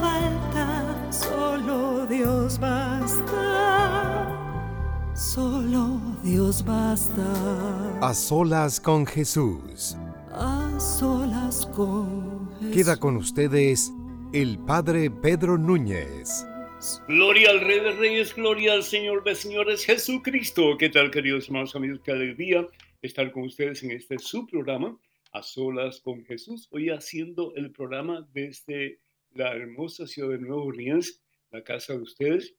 falta. Solo Dios basta, solo Dios basta. A solas con Jesús. A solas con Jesús. Queda con ustedes el Padre Pedro Núñez. Gloria al Rey de Reyes, gloria al Señor de Señores, Jesucristo. ¿Qué tal, queridos hermanos amigos? Qué alegría estar con ustedes en este su programa, A Solas con Jesús. Hoy haciendo el programa desde la hermosa ciudad de Nueva Orleans, la casa de ustedes.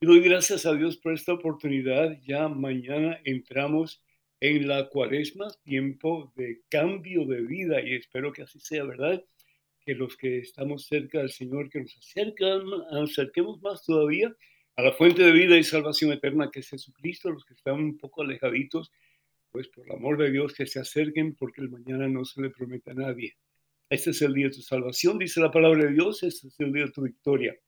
Y doy gracias a Dios por esta oportunidad. Ya mañana entramos en la cuaresma, tiempo de cambio de vida y espero que así sea, ¿verdad? Que los que estamos cerca del Señor, que nos acercan, acerquemos más todavía a la fuente de vida y salvación eterna que es Jesucristo, los que están un poco alejaditos, pues por el amor de Dios que se acerquen porque el mañana no se le promete a nadie. Este es el día de tu salvación, dice la palabra de Dios, este es el día de tu victoria.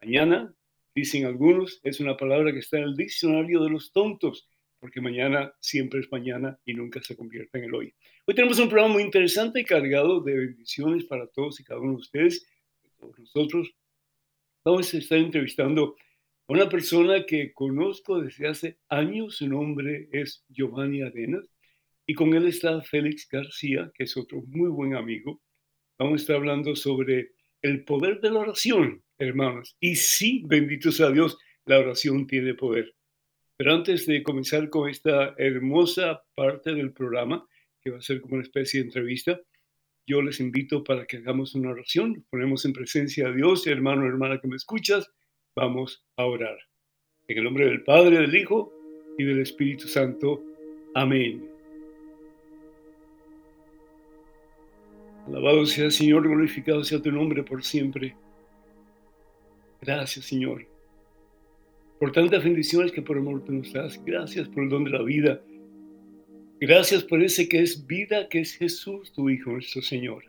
Mañana, dicen algunos, es una palabra que está en el diccionario de los tontos, porque mañana siempre es mañana y nunca se convierte en el hoy. Hoy tenemos un programa muy interesante y cargado de bendiciones para todos y cada uno de ustedes, de todos nosotros. Vamos a estar entrevistando a una persona que conozco desde hace años, su nombre es Giovanni Arenas, y con él está Félix García, que es otro muy buen amigo. Vamos a estar hablando sobre el poder de la oración, hermanos. Y sí, bendito sea Dios, la oración tiene poder. Pero antes de comenzar con esta hermosa parte del programa, que va a ser como una especie de entrevista, yo les invito para que hagamos una oración, ponemos en presencia a Dios, hermano, hermana que me escuchas, vamos a orar. En el nombre del Padre, del Hijo y del Espíritu Santo. Amén. Alabado sea el Señor, glorificado sea tu nombre por siempre. Gracias, Señor, por tantas bendiciones que por amor tú nos das. Gracias por el don de la vida. Gracias por ese que es vida, que es Jesús, tu Hijo, nuestro Señor.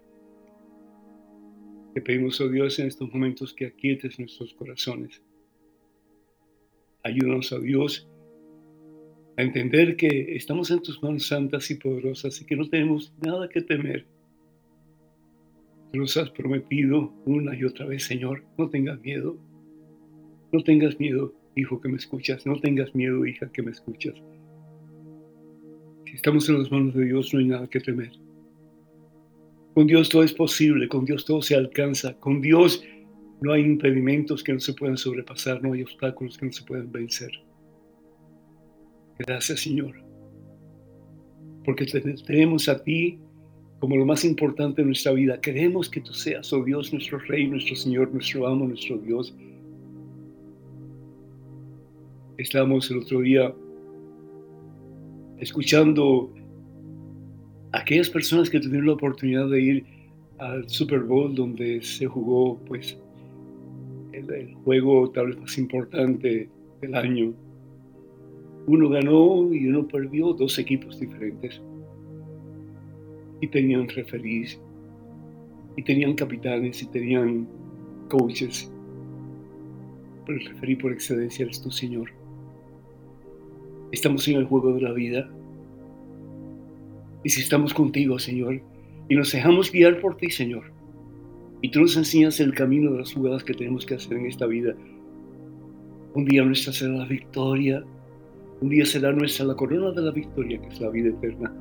Te pedimos, oh Dios, en estos momentos que aquietes nuestros corazones. Ayúdanos, oh Dios, a entender que estamos en tus manos santas y poderosas y que no tenemos nada que temer. Nos has prometido una y otra vez, Señor, no tengas miedo. No tengas miedo, hijo que me escuchas. No tengas miedo, hija que me escuchas. Si estamos en las manos de Dios, no hay nada que temer. Con Dios todo es posible, con Dios todo se alcanza, con Dios no hay impedimentos que no se puedan sobrepasar, no hay obstáculos que no se puedan vencer. Gracias, Señor, porque tenemos a ti como lo más importante de nuestra vida. Queremos que tú seas, oh Dios, nuestro Rey, nuestro Señor, nuestro amo, nuestro Dios. Estábamos el otro día escuchando a aquellas personas que tuvieron la oportunidad de ir al Super Bowl donde se jugó pues el, el juego tal vez más importante del año. Uno ganó y uno perdió, dos equipos diferentes y tenían referís, y tenían capitanes, y tenían coaches. Pero el referí por excelencia eres tu Señor. Estamos en el juego de la vida. Y si estamos contigo, Señor, y nos dejamos guiar por ti, Señor, y tú nos enseñas el camino de las jugadas que tenemos que hacer en esta vida, un día nuestra será la victoria, un día será nuestra la corona de la victoria, que es la vida eterna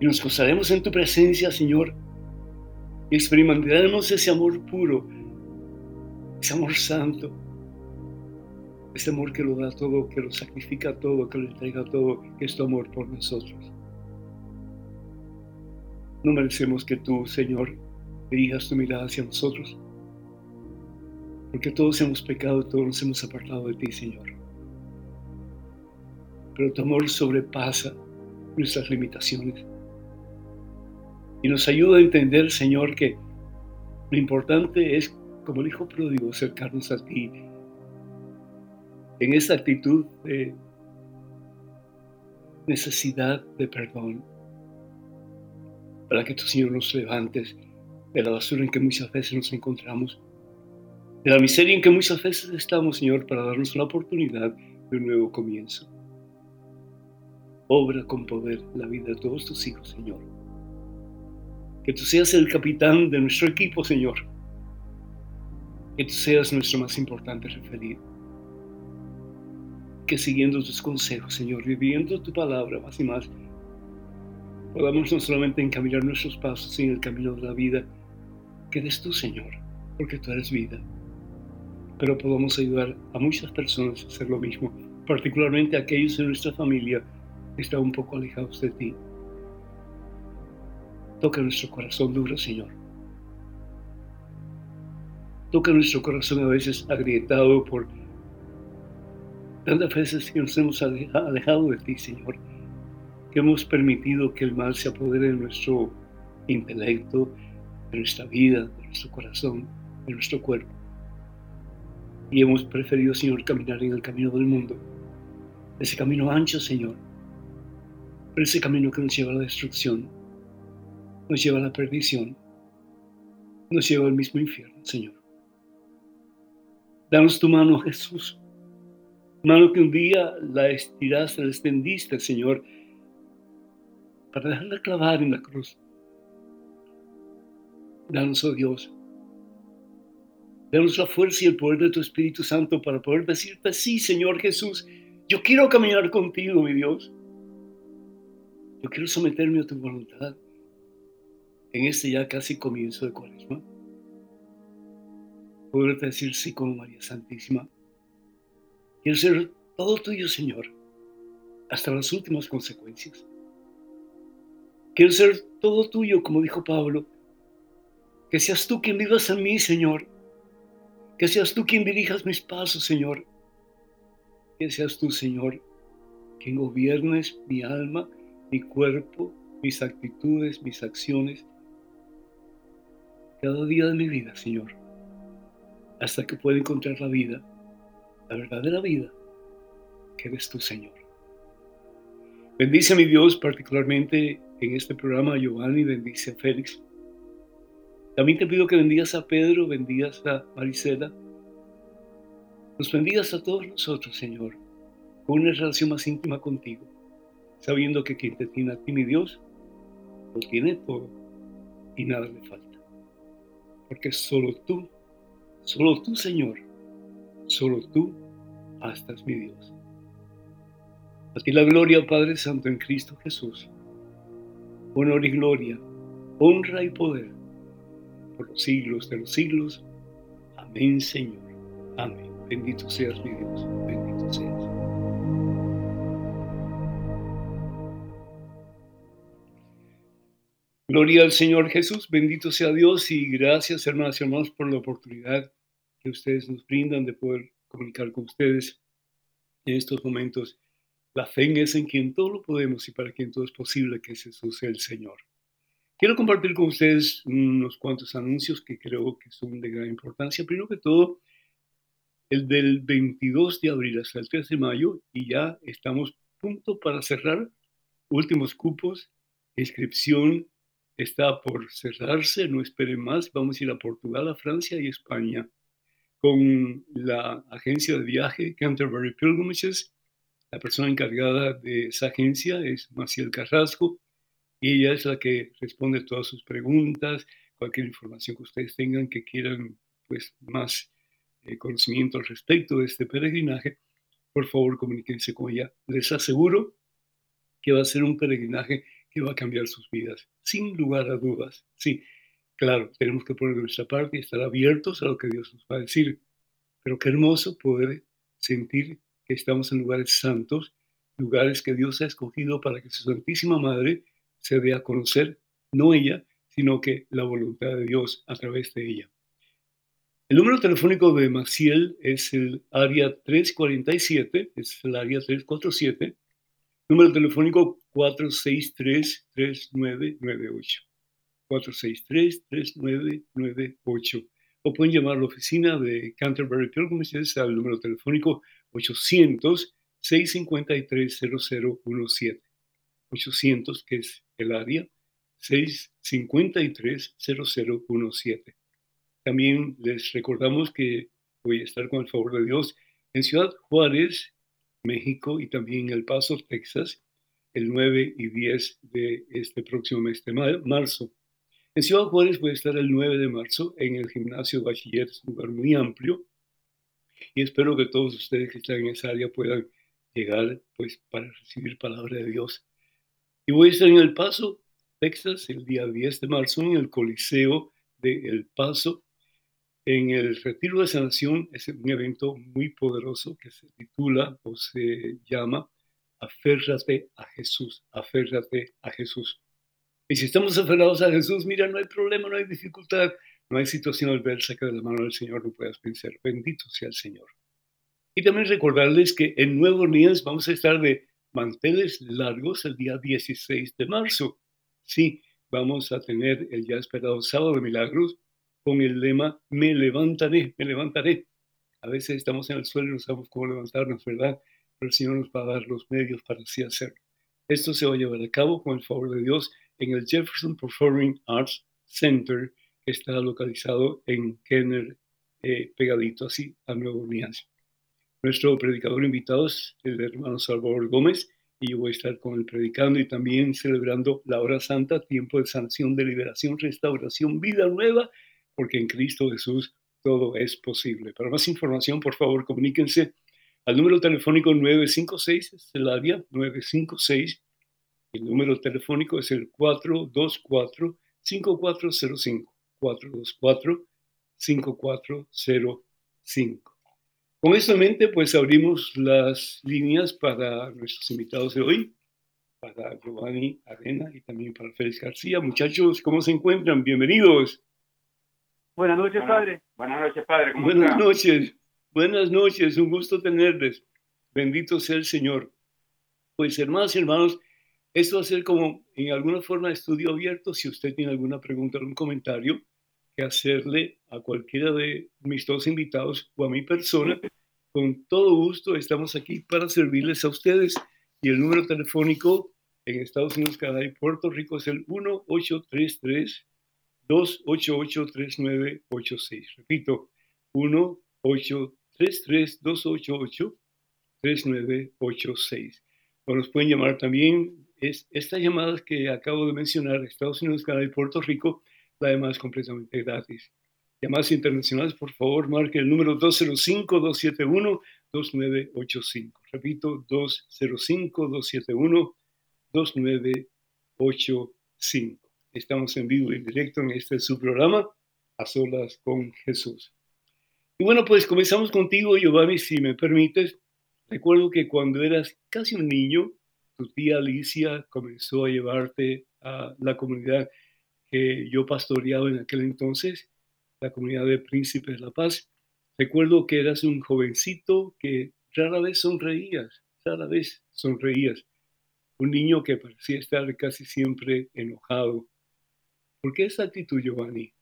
y nos gozaremos en tu presencia, Señor. experimentaremos ese amor puro, ese amor santo, ese amor que lo da todo, que lo sacrifica todo, que lo entrega todo, que es tu amor por nosotros. No merecemos que tú, Señor, dirijas tu mirada hacia nosotros, porque todos hemos pecado, todos nos hemos apartado de ti, Señor. Pero tu amor sobrepasa nuestras limitaciones y nos ayuda a entender, Señor, que lo importante es, como el Hijo pródigo, acercarnos a ti en esa actitud de necesidad de perdón, para que tu Señor nos levantes de la basura en que muchas veces nos encontramos, de la miseria en que muchas veces estamos, Señor, para darnos la oportunidad de un nuevo comienzo. Obra con poder la vida de todos tus hijos, Señor que tú seas el capitán de nuestro equipo, Señor. Que tú seas nuestro más importante referido. Que siguiendo tus consejos, Señor, viviendo tu palabra más y más, podamos no solamente encaminar nuestros pasos en el camino de la vida, que eres tú, Señor, porque tú eres vida. Pero podamos ayudar a muchas personas a hacer lo mismo, particularmente a aquellos en nuestra familia que están un poco alejados de ti. Toca nuestro corazón duro, Señor. Toca nuestro corazón a veces agrietado por tantas veces que nos hemos alejado de ti, Señor, que hemos permitido que el mal se apodere de nuestro intelecto, de nuestra vida, de nuestro corazón, de nuestro cuerpo. Y hemos preferido, Señor, caminar en el camino del mundo, ese camino ancho, Señor, pero ese camino que nos lleva a la destrucción, nos lleva a la perdición, nos lleva al mismo infierno, Señor. Danos tu mano, Jesús. Mano que un día la estiraste, la extendiste, Señor, para dejarla clavar en la cruz. Danos, oh Dios, danos la fuerza y el poder de tu Espíritu Santo para poder decirte, sí, Señor Jesús, yo quiero caminar contigo, mi Dios. Yo quiero someterme a tu voluntad en este ya casi comienzo de cuaresma, poder decir sí como María Santísima. Quiero ser todo tuyo, Señor, hasta las últimas consecuencias. Quiero ser todo tuyo, como dijo Pablo. Que seas tú quien vivas en mí, Señor. Que seas tú quien dirijas mis pasos, Señor. Que seas tú, Señor, quien gobiernes mi alma, mi cuerpo, mis actitudes, mis acciones cada día de mi vida, Señor, hasta que pueda encontrar la vida, la verdadera vida, que eres tú, Señor. Bendice a mi Dios particularmente en este programa, Giovanni, bendice a Félix. También te pido que bendigas a Pedro, bendigas a Marisela. Nos bendigas a todos nosotros, Señor, con una relación más íntima contigo, sabiendo que quien te tiene a ti, mi Dios, lo tiene todo y nada le falta porque solo tú, solo tú, Señor, solo tú bastas, mi Dios. A ti la gloria, Padre Santo, en Cristo Jesús. Honor y gloria, honra y poder, por los siglos de los siglos. Amén, Señor. Amén. Bendito seas, mi Dios. Bendito Gloria al Señor Jesús, bendito sea Dios y gracias hermanas y hermanos por la oportunidad que ustedes nos brindan de poder comunicar con ustedes en estos momentos. La fe es en quien todo lo podemos y para quien todo es posible, que Jesús sea el Señor. Quiero compartir con ustedes unos cuantos anuncios que creo que son de gran importancia. Primero que todo, el del 22 de abril hasta el 3 de mayo y ya estamos punto para cerrar últimos cupos, inscripción está por cerrarse, no esperen más, vamos a ir a Portugal, a Francia y España con la agencia de viaje Canterbury Pilgrimages. La persona encargada de esa agencia es Maciel Carrasco y ella es la que responde todas sus preguntas, cualquier información que ustedes tengan que quieran pues más eh, conocimiento al respecto de este peregrinaje, por favor comuníquense con ella. Les aseguro que va a ser un peregrinaje que va a cambiar sus vidas, sin lugar a dudas. Sí, Claro, tenemos que poner nuestra parte y estar abiertos a lo que Dios nos va a decir. Pero qué hermoso poder sentir que estamos en lugares santos, lugares que Dios ha escogido para que su Santísima Madre se dé a conocer, no ella, sino que la voluntad de Dios a través de ella. El número telefónico de Maciel es el área 347, es el área 347, número telefónico 463-3998. 463-3998. O pueden llamar a la oficina de Canterbury Pilgrimages al número telefónico 800-653-0017. 800, que es el área, 653-0017. También les recordamos que voy a estar con el favor de Dios en Ciudad Juárez, México y también El Paso, Texas, el 9 y 10 de este próximo mes de marzo. En Ciudad Juárez voy a estar el 9 de marzo en el gimnasio Bachiller, es un lugar muy amplio y espero que todos ustedes que están en esa área puedan llegar pues para recibir palabra de Dios. Y voy a estar en El Paso, Texas, el día 10 de marzo en el Coliseo de El Paso. En el Retiro de Sanación es un evento muy poderoso que se titula o se llama Aférrate a Jesús, aférrate a Jesús. Y si estamos aferrados a Jesús, mira, no hay problema, no hay dificultad, no hay situación adversa que de la mano del Señor no puedas vencer. Bendito sea el Señor. Y también recordarles que en Nuevo Orleans vamos a estar de manteles largos el día 16 de marzo. Sí, vamos a tener el ya esperado sábado de milagros con el lema Me levantaré, me levantaré. A veces estamos en el suelo y no sabemos cómo levantarnos, ¿verdad? Pero el Señor nos va a dar los medios para así hacerlo. Esto se va a llevar a cabo con el favor de Dios en el Jefferson Performing Arts Center, que está localizado en Kenner, eh, pegadito así a Nuevo Orleans. Nuestro predicador invitado es el hermano Salvador Gómez y yo voy a estar con él predicando y también celebrando la hora santa, tiempo de sanación, de liberación, restauración, vida nueva, porque en Cristo Jesús todo es posible. Para más información, por favor, comuníquense al número telefónico 956, es el área 956 el número telefónico es el 424-5405. 424-5405. Con esto en mente, pues abrimos las líneas para nuestros invitados de hoy, para Giovanni Arena y también para Félix García. Muchachos, ¿cómo se encuentran? Bienvenidos. Buenas noches, padre. Buenas noches, padre. Buenas noches. Buenas noches. Un gusto tenerles. Bendito sea el Señor. Pues hermanos y hermanos, esto va a ser como en alguna forma de estudio abierto. Si usted tiene alguna pregunta o algún comentario que hacerle a cualquiera de mis dos invitados o a mi persona, con todo gusto estamos aquí para servirles a ustedes. Y el número telefónico en Estados Unidos, Canadá y Puerto Rico es el 1833 288 3986. Repito, 1833 288 3986. O nos pueden llamar también estas llamadas que acabo de mencionar, Estados Unidos, Canadá y Puerto Rico, la demás es completamente gratis. Llamadas internacionales, por favor, marque el número 205-271-2985. Repito, 205-271-2985. Estamos en vivo y directo en este su programa, A Solas con Jesús. Y bueno, pues comenzamos contigo, Giovanni, si me permites. Recuerdo que cuando eras casi un niño, tu tía Alicia comenzó a llevarte a la comunidad que yo pastoreaba en aquel entonces, la comunidad de Príncipes de la Paz. Recuerdo que eras un jovencito que rara vez sonreías, rara vez sonreías. Un niño que parecía estar casi siempre enojado. ¿Por qué esa actitud, Giovanni?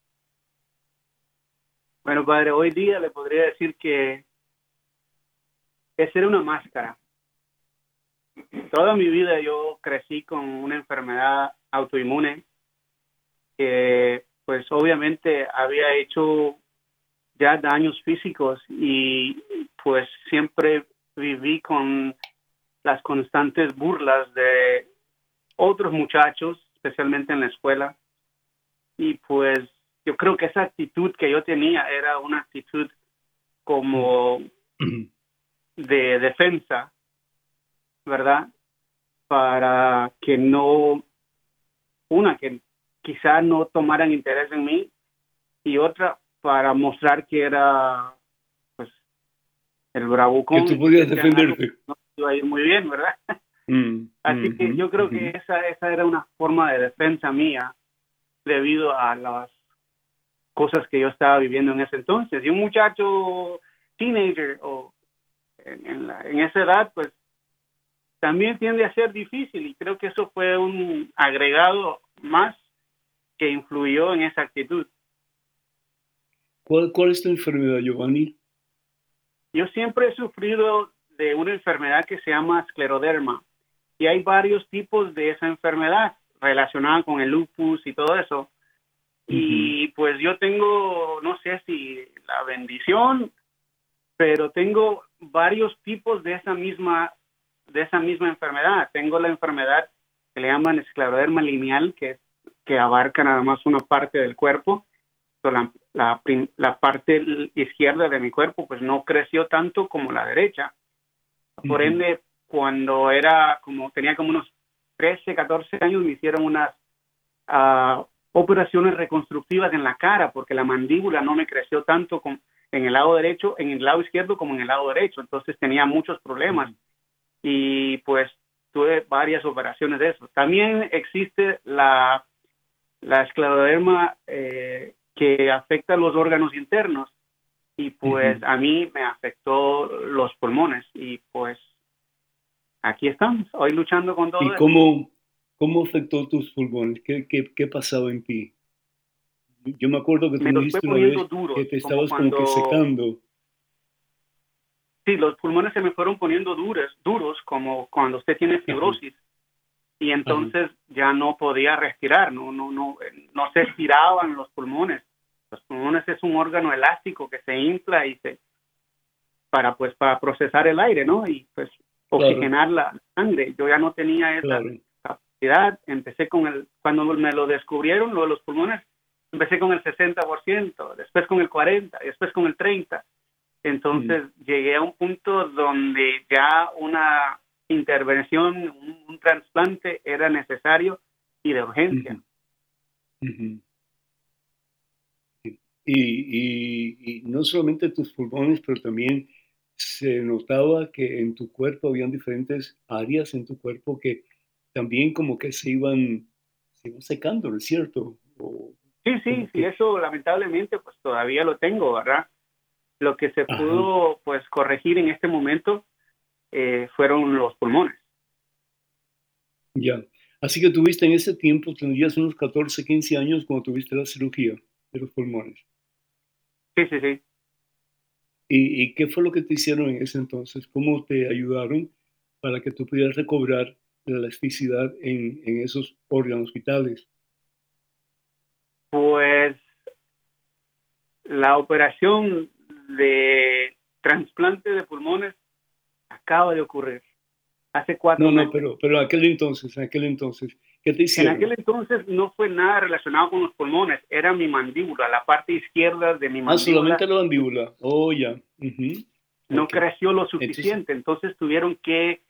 Bueno, padre, hoy día le podría decir que esa era una máscara toda mi vida yo crecí con una enfermedad autoinmune que pues obviamente había hecho ya daños físicos y pues siempre viví con las constantes burlas de otros muchachos, especialmente en la escuela. Y pues yo creo que esa actitud que yo tenía era una actitud como de defensa ¿verdad? Para que no, una, que quizá no tomaran interés en mí y otra para mostrar que era pues el bravucón. Que tú podías defenderte. No iba a ir muy bien, ¿verdad? Mm, Así que yo creo que esa, esa era una forma de defensa mía debido a las cosas que yo estaba viviendo en ese entonces. Y un muchacho teenager o en, en, la, en esa edad, pues también tiende a ser difícil y creo que eso fue un agregado más que influyó en esa actitud. ¿Cuál, ¿Cuál es tu enfermedad, Giovanni? Yo siempre he sufrido de una enfermedad que se llama escleroderma y hay varios tipos de esa enfermedad relacionada con el lupus y todo eso. Y pues yo tengo, no sé si la bendición, pero tengo varios tipos de esa misma de esa misma enfermedad. Tengo la enfermedad que le llaman escleroderma lineal, que, que abarca nada más una parte del cuerpo. La, la, la, parte izquierda de mi cuerpo pues no creció tanto como la derecha. Por ende, cuando era como tenía como unos 13, 14 años, me hicieron unas uh, operaciones reconstructivas en la cara porque la mandíbula no me creció tanto con, en el lado derecho, en el lado izquierdo como en el lado derecho. Entonces tenía muchos problemas. Y pues tuve varias operaciones de eso. También existe la, la escleroderma eh, que afecta los órganos internos. Y pues a mí me afectó los pulmones. Y pues aquí estamos, hoy luchando con todo. ¿Y cómo, cómo afectó tus pulmones? ¿Qué, qué, qué pasaba en ti? Yo me acuerdo que tú me dijiste una vez que te estabas como, como que secando sí, los pulmones se me fueron poniendo duros, duros como cuando usted tiene fibrosis. Y entonces ya no podía respirar, no, no, no, no se estiraban los pulmones. Los pulmones es un órgano elástico que se infla y se para pues para procesar el aire, ¿no? Y pues oxigenar la sangre. Yo ya no tenía esa capacidad. Empecé con el cuando me lo descubrieron lo de los pulmones, empecé con el 60%, después con el 40, después con el 30 entonces llegué a un punto donde ya una intervención, un, trasplante era necesario y de urgencia. y, y, no solamente tus pulmones, pero también se notaba que en tu cuerpo habían diferentes áreas en tu cuerpo que también como que se iban, se iban secando, ¿no es cierto? sí, sí, sí, eso lamentablemente pues todavía lo tengo, ¿verdad? Lo que se pudo pues corregir en este momento eh, fueron los pulmones. Ya. Así que tuviste en ese tiempo, tendrías unos 14, 15 años cuando tuviste la cirugía de los pulmones. Sí, sí, sí. ¿Y, ¿Y, qué fue lo que te hicieron en ese entonces? ¿Cómo te ayudaron para que tú pudieras recobrar la elasticidad en, en esos órganos vitales? Pues la operación de trasplante de pulmones acaba de ocurrir. Hace cuatro No, no, pero, pero aquel entonces, en aquel entonces, ¿qué te hicieron? En aquel entonces no fue nada relacionado con los pulmones, era mi mandíbula, la parte izquierda de mi mandíbula. Ah, solamente la mandíbula, oh, ya. No creció lo suficiente, entonces, tuvieron que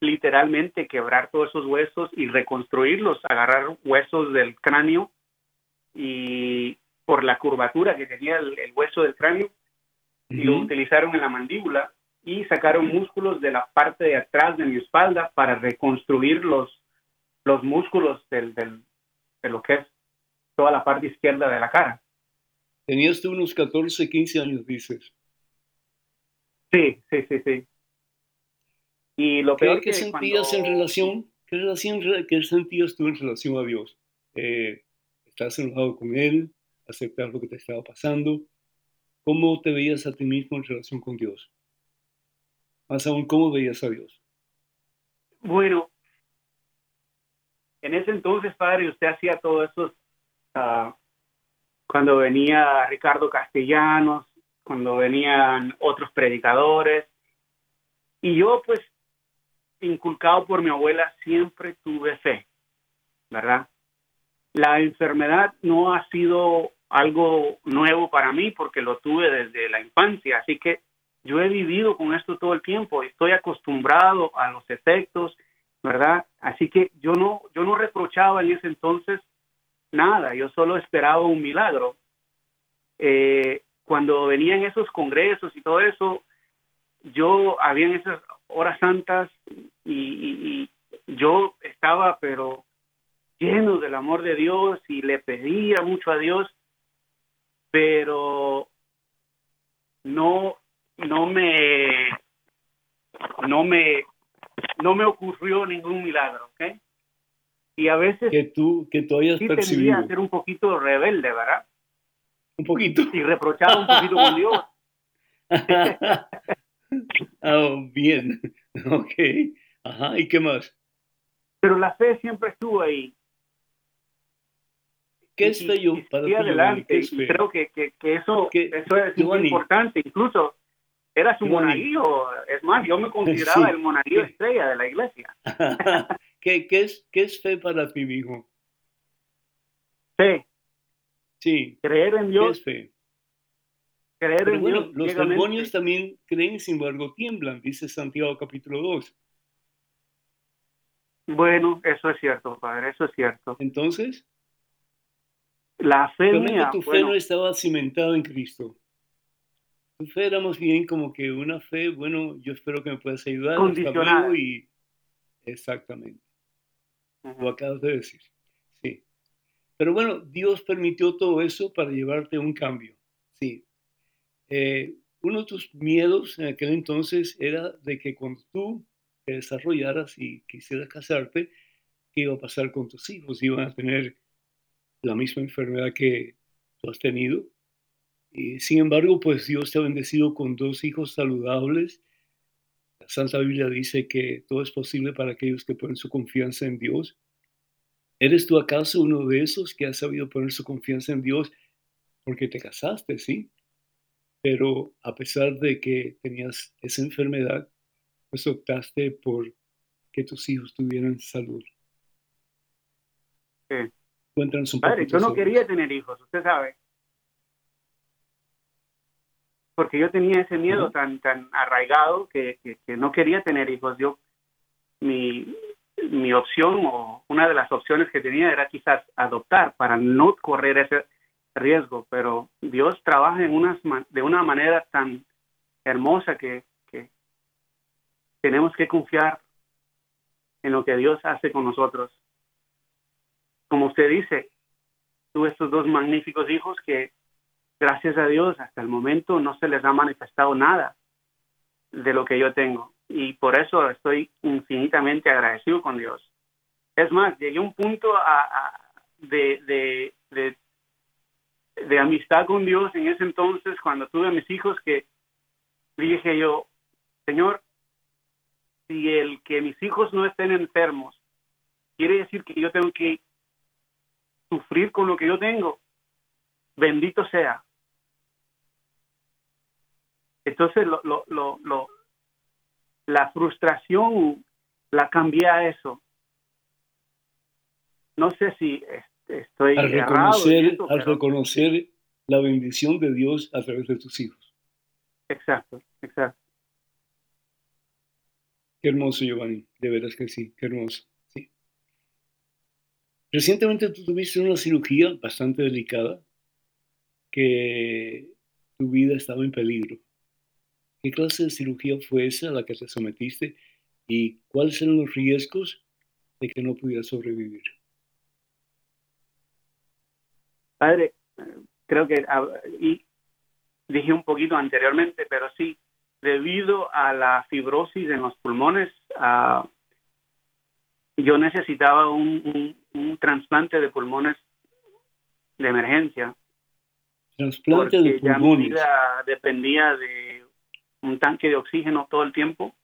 literalmente quebrar todos esos huesos y reconstruirlos, agarrar huesos del cráneo y por la curvatura que tenía el hueso del cráneo, y lo utilizaron en la mandíbula y sacaron músculos de la parte de atrás de mi espalda para reconstruir los, los músculos del, del, de lo que es toda la parte izquierda de la cara. Tenías tú unos 14, 15 años, dices. Sí, sí, sí, sí. Y lo ¿Qué, peor ¿qué sentías en relación, qué relación, qué sentías tú en relación a Dios? Eh, ¿Estás enojado con Él? ¿Aceptar lo que te estaba pasando? ¿Cómo te veías a ti mismo en relación con Dios? Más aún, ¿cómo veías a Dios? Bueno, en ese entonces, padre, usted hacía todo eso uh, cuando venía Ricardo Castellanos, cuando venían otros predicadores. Y yo, pues, inculcado por mi abuela, siempre tuve fe, ¿verdad? La enfermedad no ha sido algo nuevo para mí porque lo tuve desde la infancia, así que yo he vivido con esto todo el tiempo, estoy acostumbrado a los efectos, ¿verdad? Así que yo no yo no reprochaba en ese entonces nada, yo solo esperaba un milagro. Eh, cuando venían esos congresos y todo eso, yo había en esas horas santas y, yo estaba pero lleno del amor de Dios y le pedía mucho a Dios, pero no no me no me no me ocurrió ningún milagro, ¿ok? Y a veces que tú que tú hayas sí percibido a ser un poquito rebelde, ¿verdad? un poquito Y reprochaba un poquito con Dios. oh, bien ok ajá y qué más Pero la fe siempre estuvo ahí. qué es y- fe yo y para Giovanni? adelante. ¿Qué es y creo que, que, que eso, ¿Qué- eso es muy importante. Incluso era su Giovanni. monaguillo. Es más, yo me consideraba Sí. el monaguillo estrella de la iglesia. ¿Qué, qué es, ¿Qué es fe para ti, hijo? Fe, Sí, creer en ¿qué Dios, es fe? creer Pero en bueno, Dios. los demonios también creen, sin embargo tiemblan, dice Santiago capítulo 2. Bueno, eso es cierto, padre, eso es cierto. Entonces, La fe mía, tu fe bueno, no estaba cimentada en Cristo. Tu fe era más bien como que una fe, bueno, yo espero que me puedas ayudar. luego y exactamente. Lo ujú, acabas de decir. Sí. Pero bueno, Dios permitió todo eso para llevarte a un cambio. Sí. Eh, uno de tus miedos en aquel entonces era de que cuando tú te desarrollaras y quisieras casarte, ¿qué iba a pasar con tus hijos? Iban a tener la misma enfermedad que tú has tenido. Y sin embargo, pues Dios te ha bendecido con dos hijos saludables. La Santa Biblia dice que todo es posible para aquellos que ponen su confianza en Dios. ¿Eres tú acaso uno de esos que ha sabido poner su confianza en Dios porque te casaste, sí? Pero a pesar de que tenías esa enfermedad, pues optaste por que tus hijos tuvieran salud. Sí. Cuéntanos un Padre, yo no sobre quería tener hijos, usted sabe. Porque yo tenía ese miedo tan tan arraigado que, que, que no quería tener hijos. Yo, mi, mi opción o una de las opciones que tenía era quizás adoptar para no correr ese riesgo, pero Dios trabaja en unas, de una manera tan hermosa que, que tenemos que confiar en lo que Dios hace con nosotros. Como usted dice, tuve estos dos magníficos hijos que, gracias a Dios, hasta el momento no se les ha manifestado nada de lo que yo tengo. Y por eso estoy infinitamente agradecido con Dios. Es más, llegué a un punto de, de amistad con Dios en ese entonces, cuando tuve a mis hijos, que dije yo, Señor, si el que mis hijos no estén enfermos quiere decir que yo tengo que sufrir con lo que yo tengo, bendito sea. Entonces, lo, lo, lo, lo- la frustración la cambié a eso. No sé si este, estoy Al reconocer, al pero- reconocer la bendición de Dios a través de tus hijos. exacto, exacto. Qué hermoso, Giovanni. De veras que sí, qué hermoso. Sí. Recientemente tú tuviste una cirugía bastante delicada que tu vida estaba en peligro. ¿Qué clase de cirugía fue esa a la que te sometiste y cuáles eran los riesgos de que no pudieras sobrevivir? Padre, creo que ah, y dije un poquito anteriormente, pero sí, debido a la fibrosis en los pulmones, ah, yo necesitaba un, un- un trasplante de pulmones de emergencia, Trasplante porque de ya mi pulmones. vida dependía de un tanque de oxígeno todo el tiempo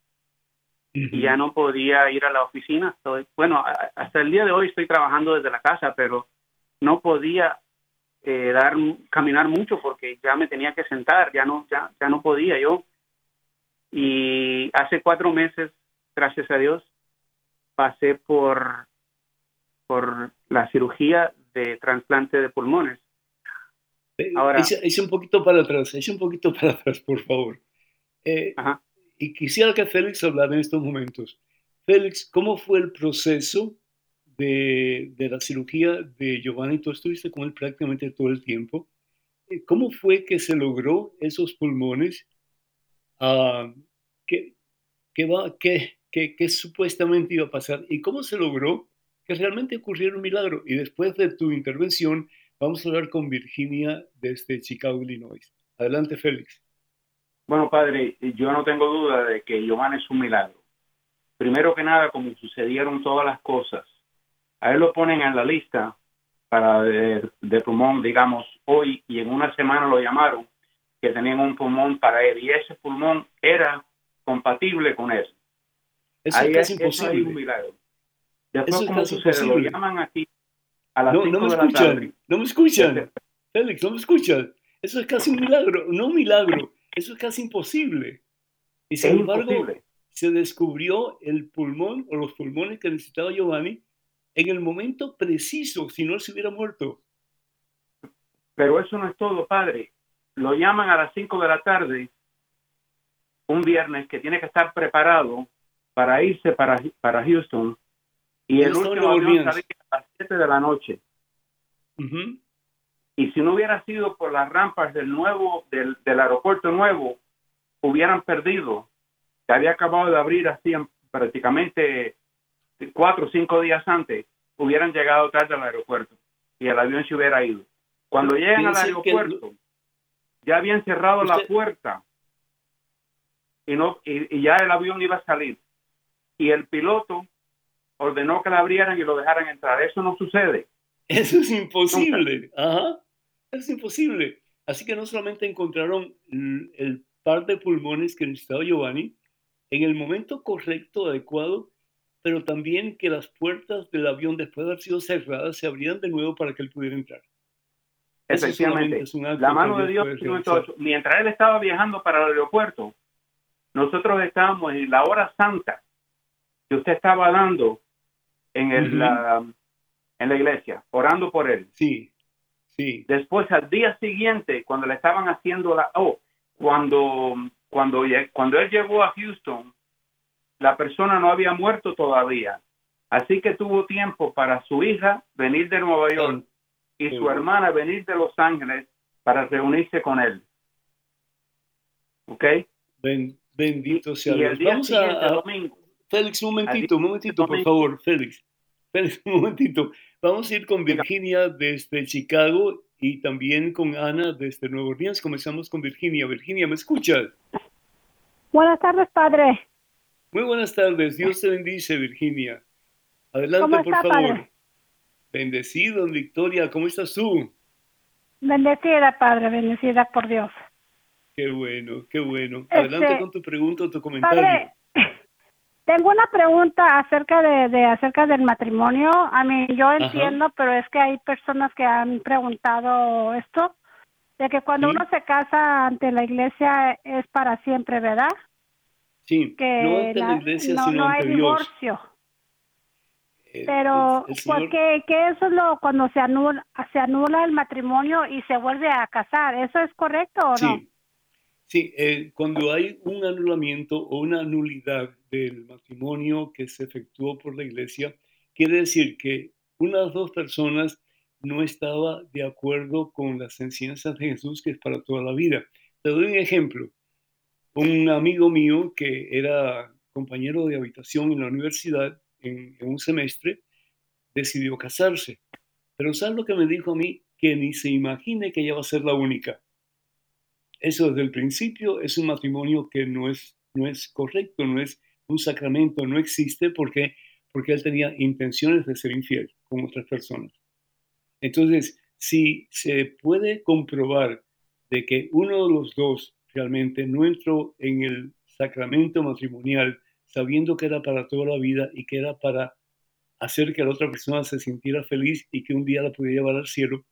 y ya no podía ir a la oficina. Estoy- bueno, a- hasta el día de hoy estoy trabajando desde la casa, pero no podía eh, dar caminar mucho porque ya me tenía que sentar, ya no ya, ya no podía yo. Y hace cuatro meses, gracias a Dios, pasé por por la cirugía de trasplante de pulmones. Eh, Ahora- echa- echa un poquito para atrás, echa un poquito para atrás, por favor. Eh, y quisiera que Félix hablara en estos momentos. Félix, ¿cómo fue el proceso de, de la cirugía de Giovanni, tú estuviste con él prácticamente todo el tiempo. Eh, ¿Cómo fue que se logró esos pulmones? ¿qué, qué, va, qué, qué supuestamente iba a pasar? ¿Y cómo se logró que realmente ocurriera un milagro? Y después de tu intervención, vamos a hablar con Virginia desde Chicago, Illinois. Adelante, Félix. Bueno, padre, yo no tengo duda de que Giovanni es un milagro. Primero que nada, como sucedieron todas las cosas, a él lo ponen en la lista para de, de, pulmón, digamos, hoy y en una semana lo llamaron que tenían un pulmón para él y ese pulmón era compatible con eso. Eso Ahí es casi es, imposible. un milagro. Después, Eso como sucede, lo llaman aquí a las No, 5 no me de la tarde. escuchan, no me escuchan. Félix, no me escuchan. Eso es casi un milagro, no un milagro, eso es casi imposible. Y Es sin embargo, imposible. se descubrió el pulmón o los pulmones que necesitaba Giovanni en el momento preciso, si no él se hubiera muerto. Pero eso no es todo, padre. Lo llaman a las 5 de la tarde un viernes que tiene que estar preparado para irse para, para Houston y el último avión salía a las 7 de la noche. Ujú. Y si no hubiera sido por las rampas del nuevo del, del aeropuerto nuevo, hubieran perdido. Se había acabado de abrir así en- prácticamente cuatro o cinco días antes, hubieran llegado tarde al aeropuerto y el avión se hubiera ido. Cuando llegan al aeropuerto, ya habían cerrado la puerta y, no, y, y ya el avión iba a salir. Y el piloto ordenó que la abrieran y lo dejaran entrar. Eso no sucede. Eso es imposible. Ajá. Es imposible. Así que no solamente encontraron el par de pulmones que necesitaba Giovanni en el momento correcto, adecuado, pero también que las puertas del avión, después de haber sido cerradas, se abrían de nuevo para que él pudiera entrar. Efectivamente. es La mano de Dios. Mientras él estaba viajando para el aeropuerto, nosotros estábamos en la hora santa que usted estaba dando en, el, la, en la iglesia, orando por él. Sí, sí. Después, al día siguiente, cuando le estaban haciendo la... Oh, cuando, cuando, cuando él llegó a Houston, la persona no había muerto todavía. Así que tuvo tiempo para su hija venir de Nueva York y su hermana venir de Los Ángeles para reunirse con él. ¿Ok? Ben- bendito sea y Dios. el día Vamos siguiente, a, domingo, Félix, un momentito, un momentito, por favor, Félix. Un momentito. Vamos a ir con. Virginia desde Chicago y también con Ana desde Nueva Orleans. Comenzamos con Virginia. Virginia, ¿me escuchas? Buenas tardes, padre. Muy buenas tardes. Dios te bendice, Virginia. Adelante, ¿Cómo por favor. padre? Bendecido, Victoria. ¿Cómo estás tú? Bendecida, padre, bendecida por Dios. Qué bueno, qué bueno. Adelante Este, con tu pregunta o tu comentario. Padre, tengo una pregunta acerca de, de acerca del matrimonio. A mí yo Ajá. entiendo, pero es que hay personas que han preguntado esto, de que cuando Sí. uno se casa ante la iglesia es para siempre, ¿verdad? Sí, Que no ante la la- iglesia, no, sino no hay ante Dios. divorcio. Eh, Pero el- el ¿por Señor- qué, qué eso es lo cuando se anula se anula el matrimonio y se vuelve a casar? ¿Eso es correcto o no? Sí, eh, cuando hay un anulamiento o una nulidad del matrimonio que se efectuó por la iglesia, quiere decir que una de las dos personas no estaba de acuerdo con las enseñanzas de Jesús, que es para toda la vida. Te doy un ejemplo. Un amigo mío que era compañero de habitación en la universidad en, en un semestre, decidió casarse. Pero ¿sabes lo que me dijo a mí? Que ni se imagine que ella va a ser la única. Eso desde el principio es un matrimonio que no es, no es correcto, no es un sacramento, no existe porque, porque él tenía intenciones de ser infiel con otras personas. Entonces, si se puede comprobar de que uno de los dos realmente no entró en el sacramento matrimonial sabiendo que era para toda la vida y que era para hacer que la otra persona se sintiera feliz y que un día la pudiera llevar al cielo,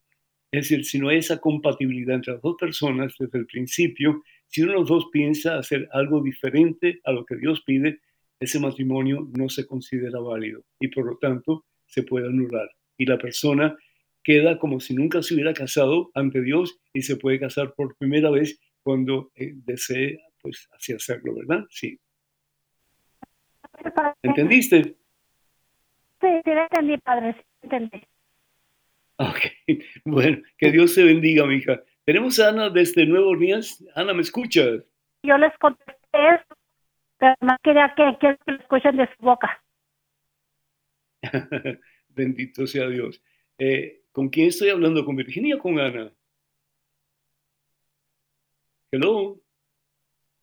es decir, si no hay esa compatibilidad entre las dos personas desde el principio, si uno de los dos piensa hacer algo diferente a lo que Dios pide, ese matrimonio no se considera válido y por lo tanto se puede anular. Y la persona queda como si nunca se hubiera casado ante Dios y se puede casar por primera vez cuando eh, desee, pues así hacerlo, ¿verdad? Sí. ¿Entendiste? Sí, Sí, entendí, padre, sí, entendí. Ok, bueno, que Dios te bendiga, mi hija. Tenemos a Ana desde Nuevo Orleans. Ana, ¿me escuchas? Yo les contesté eso, pero más quería que, que lo escuchen de su boca. Bendito sea Dios. Eh, ¿Con quién estoy hablando? ¿Con Virginia o con Ana? Hello.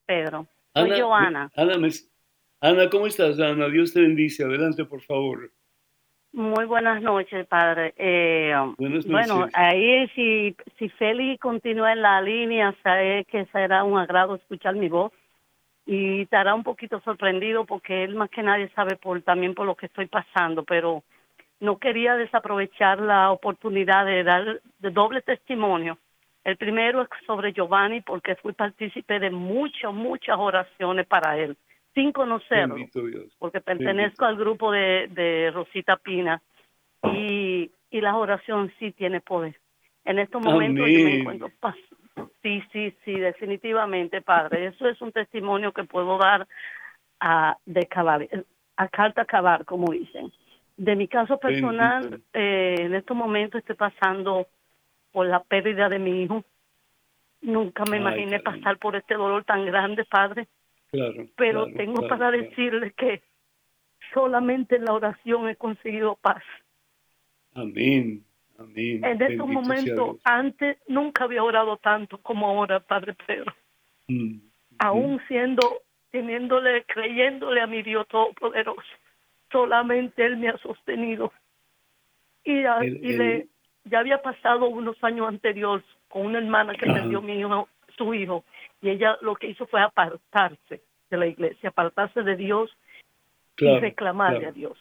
Pedro. Soy yo, Ana. Ana, me- Ana, ¿cómo estás, Ana? Dios te bendice. Adelante, por favor. Muy buenas noches, padre. Eh, Buenas bueno, noches. ahí si, si Félix continúa en la línea, sabe que será un agrado escuchar mi voz y estará un poquito sorprendido porque él más que nadie sabe por también por lo que estoy pasando, pero no quería desaprovechar la oportunidad de dar de doble testimonio. El primero es sobre Giovanni porque fui partícipe de muchas, muchas oraciones para él, sin conocerlo Dios. porque pertenezco al grupo de, de Rosita Pina y, y la oración sí tiene poder. En estos momentos yo me encuentro Sí, sí, sí, definitivamente, Padre. Eso es un testimonio que puedo dar a, de a carta cavar, como dicen. De mi caso personal, eh, en estos momentos estoy pasando por la pérdida de mi hijo. Nunca me Ay, imaginé pasar por este dolor tan grande, Padre Claro. pero claro, tengo claro, para decirle que solamente en la oración he conseguido paz. Amén. Amén. En estos momentos, antes nunca había orado tanto como ahora, Padre Pedro. Mm, Aún siendo, teniéndole, creyéndole a mi Dios Todopoderoso, solamente Él me ha sostenido. Y, a- El- y el- le, ya había pasado unos años anteriores con una hermana que perdió mi hijo, su hijo, y ella lo que hizo fue apartarse de la iglesia, apartarse de Dios claro, y reclamarle claro, a Dios.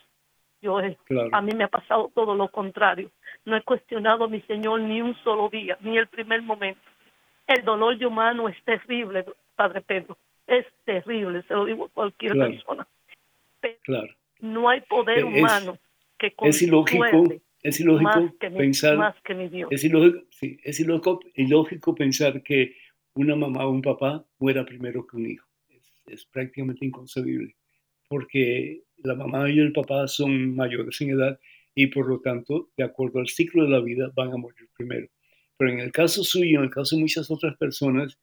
Yo he- claro. a mí me ha pasado todo lo contrario. No he cuestionado a mi Señor ni un solo día, ni el primer momento. El dolor de humano es terrible, Padre Pedro. Es terrible, se lo digo a cualquier persona. claro. No hay poder Es- humano que Es ilógico, es ilógico más que, mi, pensar, más que mi Dios. es ilógico, sí, es ilógico, ilógico pensar que una mamá o un papá muera primero que un hijo. Es, prácticamente inconcebible, porque la mamá y el papá son mayores en edad y por lo tanto, de acuerdo al ciclo de la vida, van a morir primero. Pero en el caso suyo, en el caso de muchas otras personas,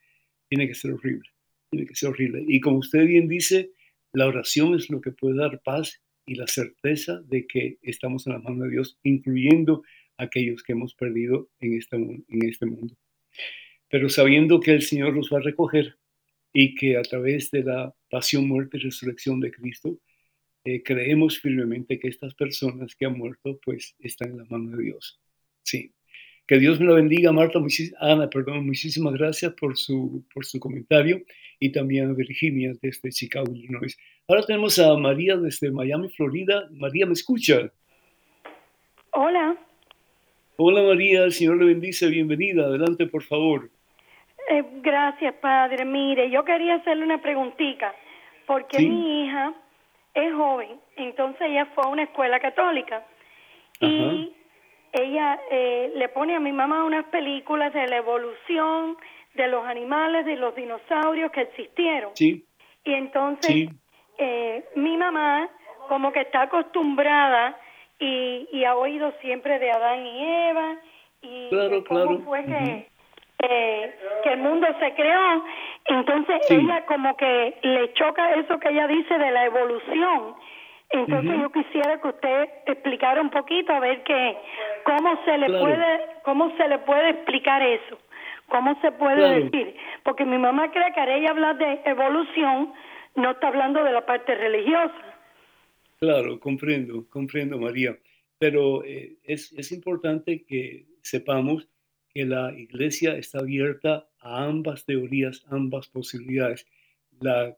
tiene que ser horrible, tiene que ser horrible. Y como usted bien dice, la oración es lo que puede dar paz y la certeza de que estamos en la mano de Dios, incluyendo aquellos que hemos perdido en este, en este mundo. Pero sabiendo que el Señor los va a recoger y que a través de la pasión, muerte y resurrección de Cristo, eh, creemos firmemente que estas personas que han muerto, pues están en la mano de Dios. Sí. Que Dios me la bendiga, Marta, Ana, perdón, muchísimas gracias por su, por su comentario y también a Virginia desde Chicago, Illinois. Ahora tenemos a María desde Miami, Florida. María, ¿me escucha? Hola, Hola María, el Señor le bendice, bienvenida, adelante por favor. Eh, gracias padre. Mire, yo quería hacerle una preguntita, porque Sí. mi hija es joven, entonces ella fue a una escuela católica y ella eh, le pone a mi mamá unas películas de la evolución de los animales, de los dinosaurios que existieron. Sí, Y entonces sí, eh, mi mamá como que está acostumbrada y, y ha oído siempre de Adán y Eva y Claro, de cómo claro. fue que. Eh, que el mundo se creó. Entonces Sí. ella como que le choca eso que ella dice de la evolución. Entonces yo quisiera que usted explicara un poquito a ver que cómo se le Claro. puede cómo se le puede explicar eso. ¿Cómo se puede Claro. decir? Porque mi mamá cree que al ella hablar de evolución no está hablando de la parte religiosa. claro, comprendo, comprendo María. Pero eh, es, es importante que sepamos que la iglesia está abierta a ambas teorías, ambas posibilidades. La,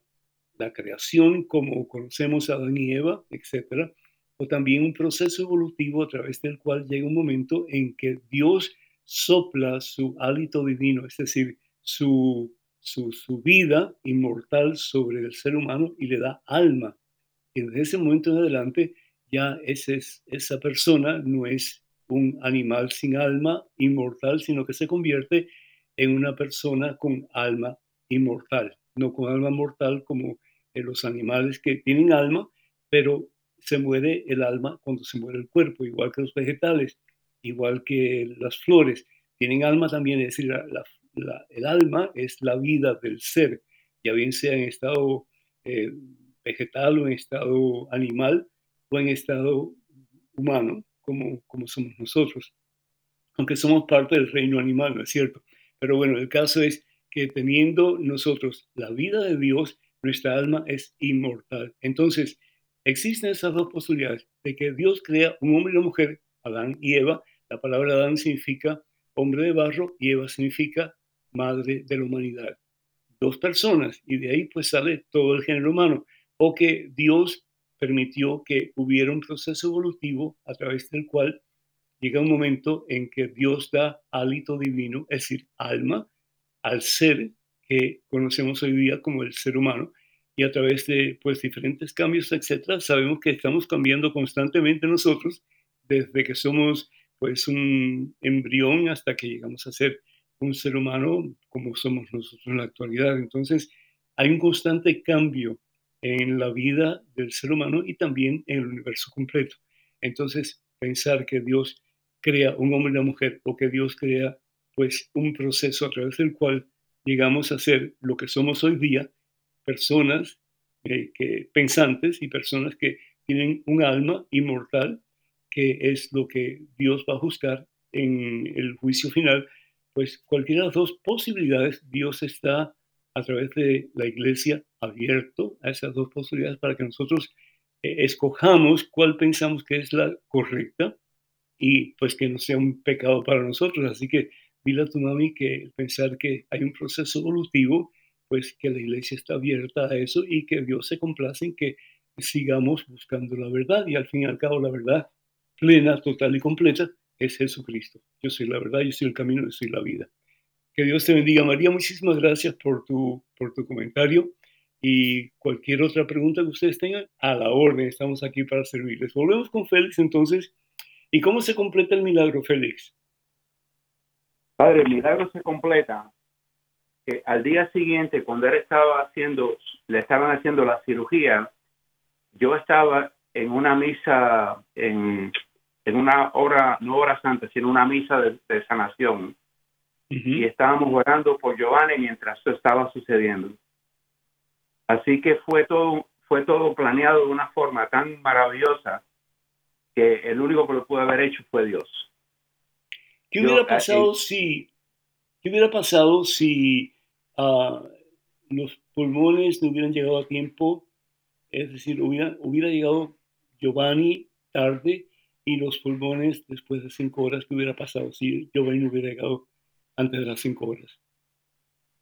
la creación como conocemos a Adán y Eva, etcétera, o también un proceso evolutivo a través del cual llega un momento en que Dios sopla su hálito divino, es decir, su, su, su vida inmortal sobre el ser humano y le da alma. Y desde ese momento en adelante ya ese es- esa persona no es un animal sin alma inmortal, sino que se convierte en una persona con alma inmortal, no con alma mortal como eh, los animales que tienen alma, pero se muere el alma cuando se muere el cuerpo, igual que los vegetales, igual que las flores. Tienen alma también, es decir, el alma es la vida del ser, ya bien sea en estado eh, vegetal o en estado animal o en estado humano, como, somos nosotros. Aunque somos parte del reino animal, ¿no es cierto? Pero bueno, el caso es que teniendo nosotros la vida de Dios, nuestra alma es inmortal. Entonces, existen esas dos posibilidades de que Dios crea un hombre y una mujer, Adán y Eva. La palabra Adán significa hombre de barro y Eva significa madre de la humanidad. Dos personas y de ahí pues sale todo el género humano. O que Dios permitió que hubiera un proceso evolutivo a través del cual llega un momento en que Dios da hálito divino, es decir, alma, al ser que conocemos hoy día como el ser humano y a través de pues diferentes cambios, etcétera, sabemos que estamos cambiando constantemente nosotros desde que somos pues un embrión hasta que llegamos a ser un ser humano como somos nosotros en la actualidad. Entonces, hay un constante cambio en la vida del ser humano y también en el universo completo. Entonces, pensar que Dios crea un hombre y una mujer o que Dios crea pues un proceso a través del cual llegamos a ser lo que somos hoy día, personas eh, que, pensantes y personas que tienen un alma inmortal, que es lo que Dios va a juzgar en el juicio final, pues cualquiera de las dos posibilidades, Dios está a través de la iglesia abierto a esas dos posibilidades para que nosotros eh, escojamos cuál pensamos que es la correcta y pues que no sea un pecado para nosotros. Así que dile a tu mami que pensar que hay un proceso evolutivo, pues que la iglesia está abierta a eso y que Dios se complace en que sigamos buscando la verdad y al fin y al cabo la verdad plena, total y completa es Jesucristo. Yo soy la verdad, yo soy el camino, yo soy la vida. Que Dios te bendiga, María. Muchísimas gracias por tu, por tu comentario y cualquier otra pregunta que ustedes tengan, a la orden, estamos aquí para servirles. Volvemos con Félix entonces. ¿Y cómo se completa el milagro, Félix? Padre, el milagro se completa que al día siguiente, cuando él estaba haciendo, le estaban haciendo la cirugía, yo estaba en una misa, en, en una hora, no horas antes, sino una misa de, sanación. Y estábamos orando por Giovanni mientras eso estaba sucediendo. Así que fue todo, fue todo planeado de una forma tan maravillosa que el único que lo pudo haber hecho fue Dios. ¿Qué hubiera pasado si, qué hubiera pasado si ah, los pulmones no hubieran llegado a tiempo? Es decir, hubiera, hubiera llegado Giovanni tarde y los pulmones después de cinco horas, ¿qué hubiera pasado si Giovanni hubiera llegado antes de las cinco horas?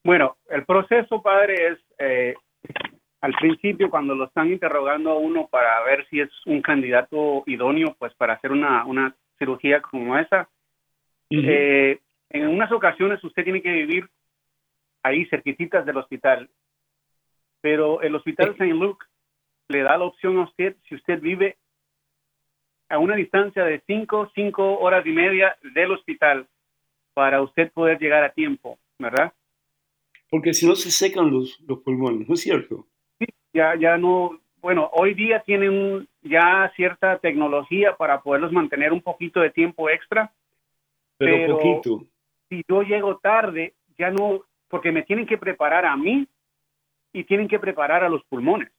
Bueno, el proceso, padre, es eh, al principio cuando lo están interrogando a uno para ver si es un candidato idóneo, pues para hacer una, una cirugía como esa, eh, en unas ocasiones usted tiene que vivir ahí cerquititas del hospital, pero el hospital St. Luke le da la opción a usted si usted vive a una distancia de 5, 5 horas y media del hospital para usted poder llegar a tiempo, ¿verdad? Porque si no se secan los, los pulmones, ¿no es cierto? Sí, ya, ya no, bueno, hoy día tienen ya cierta tecnología para poderlos mantener un poquito de tiempo extra, pero, poquito. Si yo llego tarde, ya no, porque me tienen que preparar a mí y tienen que preparar a los pulmones,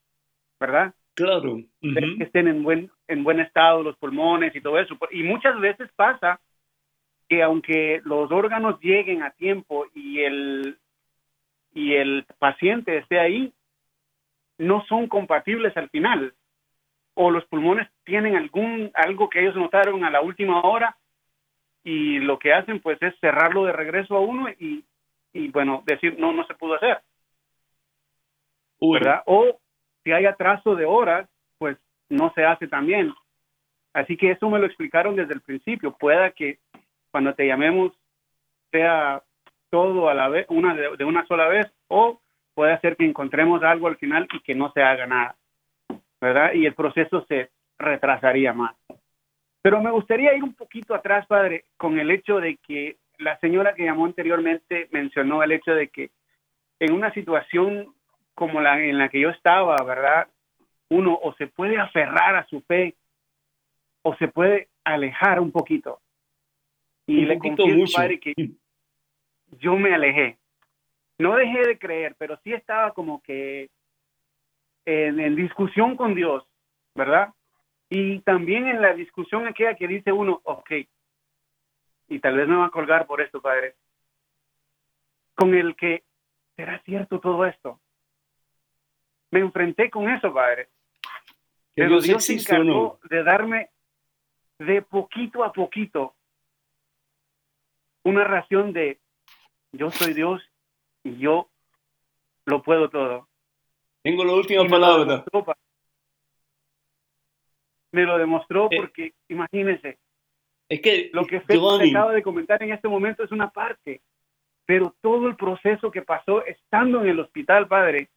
¿verdad? Claro. Que estén en buen, en buen estado los pulmones y todo eso. Y muchas veces pasa que aunque los órganos lleguen a tiempo y el, y el paciente esté ahí, no son compatibles al final. O los pulmones tienen algún algo que ellos notaron a la última hora y lo que hacen pues es cerrarlo de regreso a uno y, y bueno, decir no, no se pudo hacer. ¿Verdad? O si hay atraso de horas, pues no se hace también. Así que eso me lo explicaron desde el principio. Pueda que cuando te llamemos sea todo a la vez, una de, de una sola vez, o puede ser que encontremos algo al final y que no se haga nada, ¿verdad? Y el proceso se retrasaría más. Pero me gustaría ir un poquito atrás, padre, con el hecho de que la señora que llamó anteriormente mencionó el hecho de que en una situación como la en la que yo estaba, ¿verdad? uno o se puede aferrar a su fe o se puede alejar un poquito. Y le confieso, padre, que yo me alejé. No dejé de creer, pero sí estaba como que en, discusión con Dios, ¿verdad? Y también en la discusión aquella que dice uno, ok, y tal vez me va a colgar por esto, Padre, con el que será cierto todo esto. Me enfrenté con eso, Padre. Pero Dios se encargó de darme de poquito a poquito una ración de yo soy Dios y yo lo puedo todo. Tengo la última palabra. Me lo demostró eh. porque, imagínense, es que lo que Félix acaba de comentar en este momento es una parte, pero todo el proceso que pasó estando en el hospital, padre,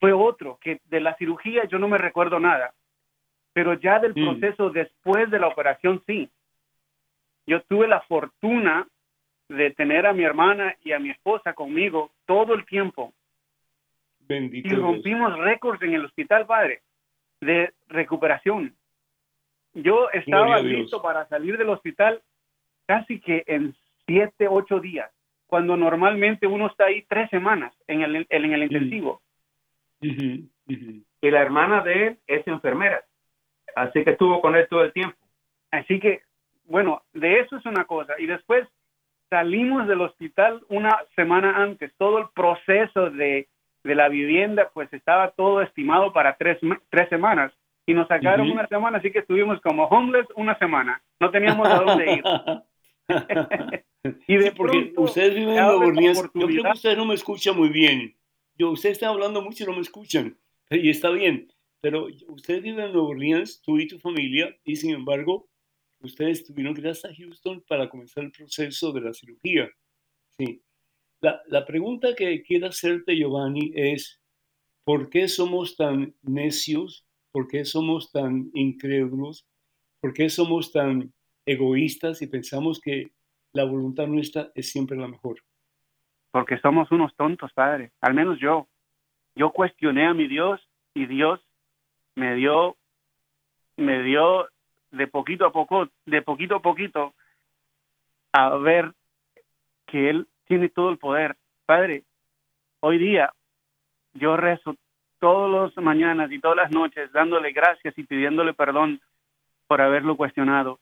fue otro, que de la cirugía yo no me recuerdo nada, pero ya del mm. proceso después de la operación sí. Yo tuve la fortuna de tener a mi hermana y a mi esposa conmigo todo el tiempo. Bendito y rompimos récords en el hospital, padre, de recuperación. Yo estaba listo para salir del hospital casi que en siete, ocho días, cuando normalmente uno está ahí tres semanas en el, en el intensivo. Y la hermana de él es enfermera, así que estuvo con él todo el tiempo. Así que, bueno, de eso es una cosa. Y después salimos del hospital una semana antes. Todo el proceso de, la vivienda, pues estaba todo estimado para tres, tres semanas. Y nos sacaron una semana, así que estuvimos como homeless una semana. No teníamos a dónde ir. y de porque ustedes viven en Nueva Orleans. Yo creo que ustedes no me escuchan muy bien. Yo, ustedes están hablando mucho y no me escuchan. Y está bien. Pero ustedes viven en Nueva Orleans, tú y tu familia, y sin embargo, ustedes tuvieron que ir hasta Houston para comenzar el proceso de la cirugía. Sí. La, la pregunta que quiero hacerte, Giovanni, es, ¿por qué somos tan necios? ¿Por qué somos tan incrédulos? ¿Por qué somos tan egoístas y pensamos que la voluntad nuestra es siempre la mejor? Porque somos unos tontos, Padre. Al menos yo. Yo cuestioné a mi Dios y Dios me dio me dio de poquito a poco, de poquito a poquito, a ver que Él tiene todo el poder. Padre, hoy día yo rezo todas las mañanas y todas las noches dándole gracias y pidiéndole perdón por haberlo cuestionado.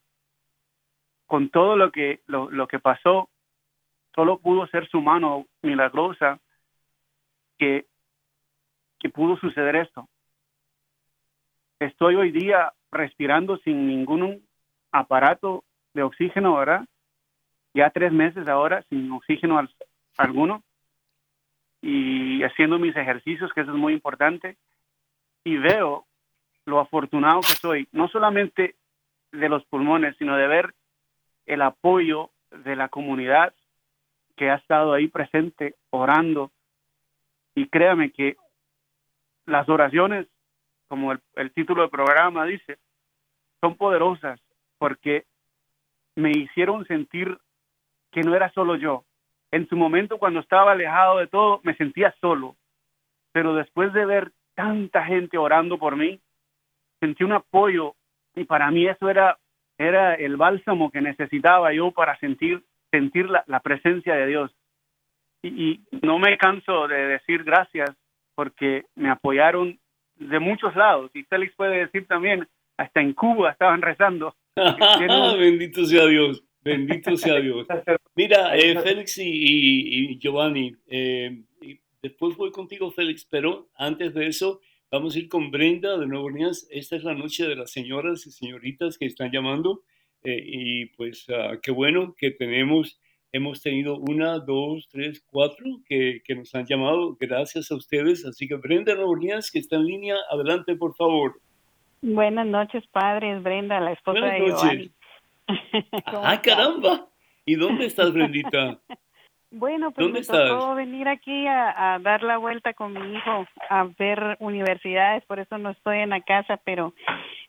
Con todo lo que, lo, lo que pasó, solo pudo ser su mano milagrosa que, que pudo suceder esto. Estoy hoy día respirando sin ningún aparato de oxígeno, ¿verdad? Ya tres meses ahora sin oxígeno alguno y haciendo mis ejercicios, que eso es muy importante, y veo lo afortunado que soy, no solamente de los pulmones, sino de ver el apoyo de la comunidad que ha estado ahí presente orando. Y créame que las oraciones, como el, el título del programa dice, son poderosas porque me hicieron sentir que no era solo yo. En su momento, cuando estaba alejado de todo, me sentía solo. Pero después de ver tanta gente orando por mí, sentí un apoyo y para mí eso era, era el bálsamo que necesitaba yo para sentir, sentir la, presencia de Dios. Y, no me canso de decir gracias porque me apoyaron de muchos lados. Y Félix puede decir también, hasta en Cuba estaban rezando. bendito sea Dios, bendito sea Dios. Mira, eh, Félix y, Giovanni, eh, después voy contigo, Félix, pero antes de eso, vamos a ir con Brenda de Nueva Orleans. Esta es la noche de las señoras y señoritas que están llamando. Eh, y pues ah, qué bueno que tenemos, hemos tenido una, dos, tres, cuatro que, que, nos han llamado. Gracias a ustedes. Así que Brenda de Nueva Orleans, que está en línea, adelante, por favor. Buenas noches, padre. Brenda, la esposa de Giovanni. ¡Ah, caramba! ¿Y dónde estás, Brendita? bueno, pues ¿Dónde me tocó venir aquí a, dar la vuelta con mi hijo a ver universidades, por eso no estoy en la casa, pero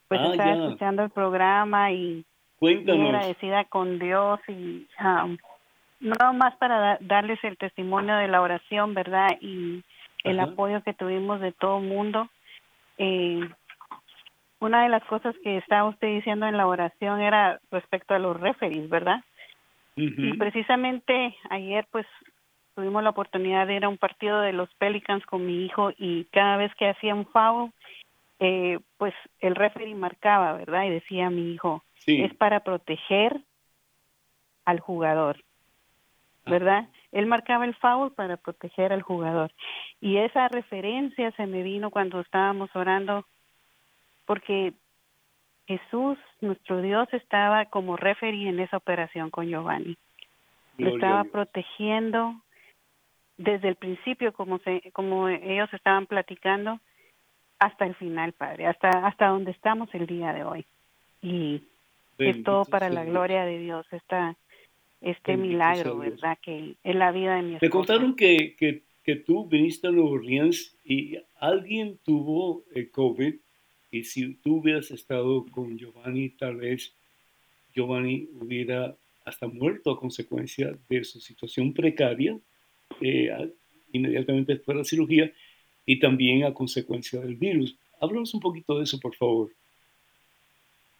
pues ah, estaba escuchando el programa y Cuéntanos. agradecida con Dios y um, no más para darles el testimonio de la oración, ¿verdad? Y el apoyo que tuvimos de todo el mundo Eh, una de las cosas que estaba usted diciendo en la oración era respecto a los referees, ¿verdad? Y precisamente ayer pues tuvimos la oportunidad de ir a un partido de los Pelicans con mi hijo y cada vez que hacía un foul, eh, pues el referee marcaba, ¿verdad? Y decía a mi hijo, es para proteger al jugador, ah. ¿verdad? Él marcaba el foul para proteger al jugador. Y esa referencia se me vino cuando estábamos orando, porque Jesús, nuestro Dios, estaba como referee en esa operación con Giovanni. Lo estaba protegiendo desde el principio, como, se, como ellos estaban platicando, hasta el final, Padre, hasta, hasta donde estamos el día de hoy. Y es todo para la gloria de Dios, esta, este milagro, ¿verdad? Que es la vida de mi esposa. Te contaron que, que, que tú viniste a Nueva Orleans y alguien tuvo el COVID y si tú hubieras estado con Giovanni, tal vez Giovanni hubiera hasta muerto a consecuencia de su situación precaria eh, inmediatamente después de la cirugía y también a consecuencia del virus. Háblanos un poquito de eso, por favor.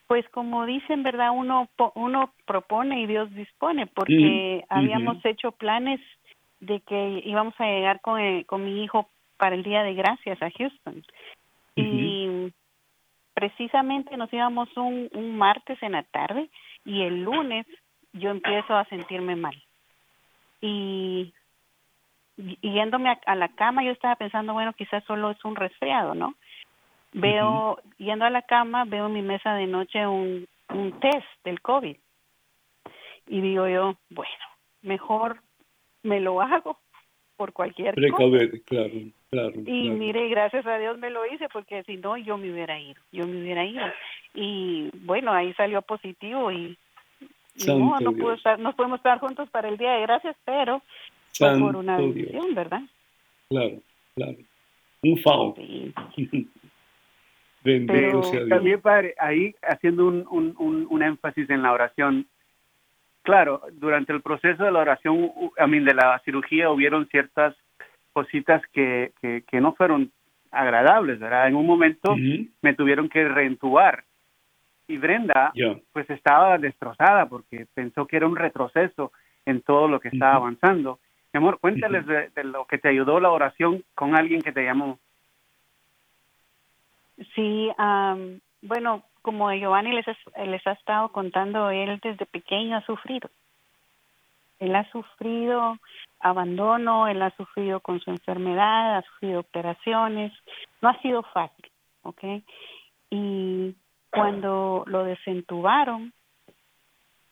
Pues como dicen, ¿verdad? Uno, uno propone y Dios dispone, porque habíamos hecho planes de que íbamos a llegar con, eh, con mi hijo para el Día de Gracias a Houston. Y precisamente nos íbamos un, un martes en la tarde y el lunes yo empiezo a sentirme mal. Y yéndome a, la cama, yo estaba pensando, bueno, quizás solo es un resfriado, ¿no? Veo, yendo a la cama, veo en mi mesa de noche un, un test del COVID. Y digo yo, bueno, mejor me lo hago por cualquier cosa. claro, claro. Y mire, gracias a Dios me lo hice porque si no yo me hubiera ido, yo me hubiera ido. Y bueno, ahí salió positivo y, no, no, puedo estar, no podemos estar juntos para el Día de Gracias, pero por una bendición, ¿verdad? Claro, claro. Un favor. Bendito sea Dios. También, padre, ahí haciendo un, un, un, énfasis en la oración, claro, durante el proceso de la oración, a mí de la cirugía, hubieron ciertas cositas que, que, no fueron agradables, ¿verdad? En un momento me tuvieron que reentubar y Brenda pues estaba destrozada porque pensó que era un retroceso en todo lo que estaba avanzando mi amor, cuéntales de, lo que te ayudó la oración con alguien que te llamó. Sí, bueno, como Giovanni les, les ha estado contando, él desde pequeño ha sufrido. Él ha sufrido abandono, él ha sufrido con su enfermedad, ha sufrido operaciones, no ha sido fácil, ¿ok? Y cuando lo desentubaron,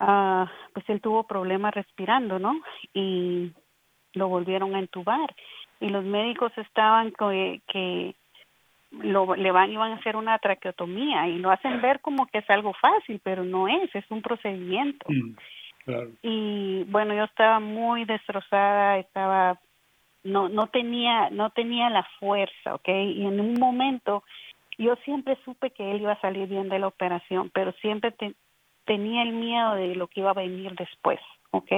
uh, pues él tuvo problemas respirando, ¿no? Y lo volvieron a entubar y los médicos estaban que, que lo, le van iban a hacer una traqueotomía y lo hacen ver como que es algo fácil, pero no es, es un procedimiento. Mm, y bueno, yo estaba muy destrozada, estaba no no tenía no tenía la fuerza, ¿ok? Y en un momento yo siempre supe que él iba a salir bien de la operación, pero siempre tenía el miedo de lo que iba a venir después, ¿ok?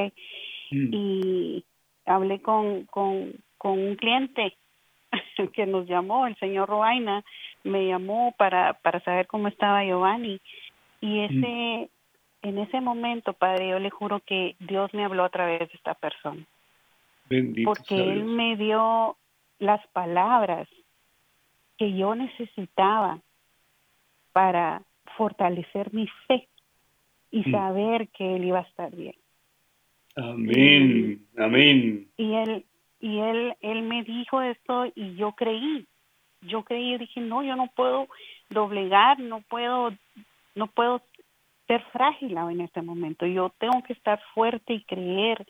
Mm. Y hablé con, con, con un cliente que nos llamó, el señor Roaina, me llamó para, para saber cómo estaba Giovanni. Y mm. ese, en ese momento, Padre, yo le juro que Dios me habló a través de esta persona. porque Él me dio las palabras que yo necesitaba para fortalecer mi fe y mm. saber que Él iba a estar bien. Amén, amén. Y él, y él, él me dijo esto y yo creí, yo creí, y dije, no, yo no puedo doblegar, no puedo, no puedo ser frágil en este momento. Yo tengo que estar fuerte y creer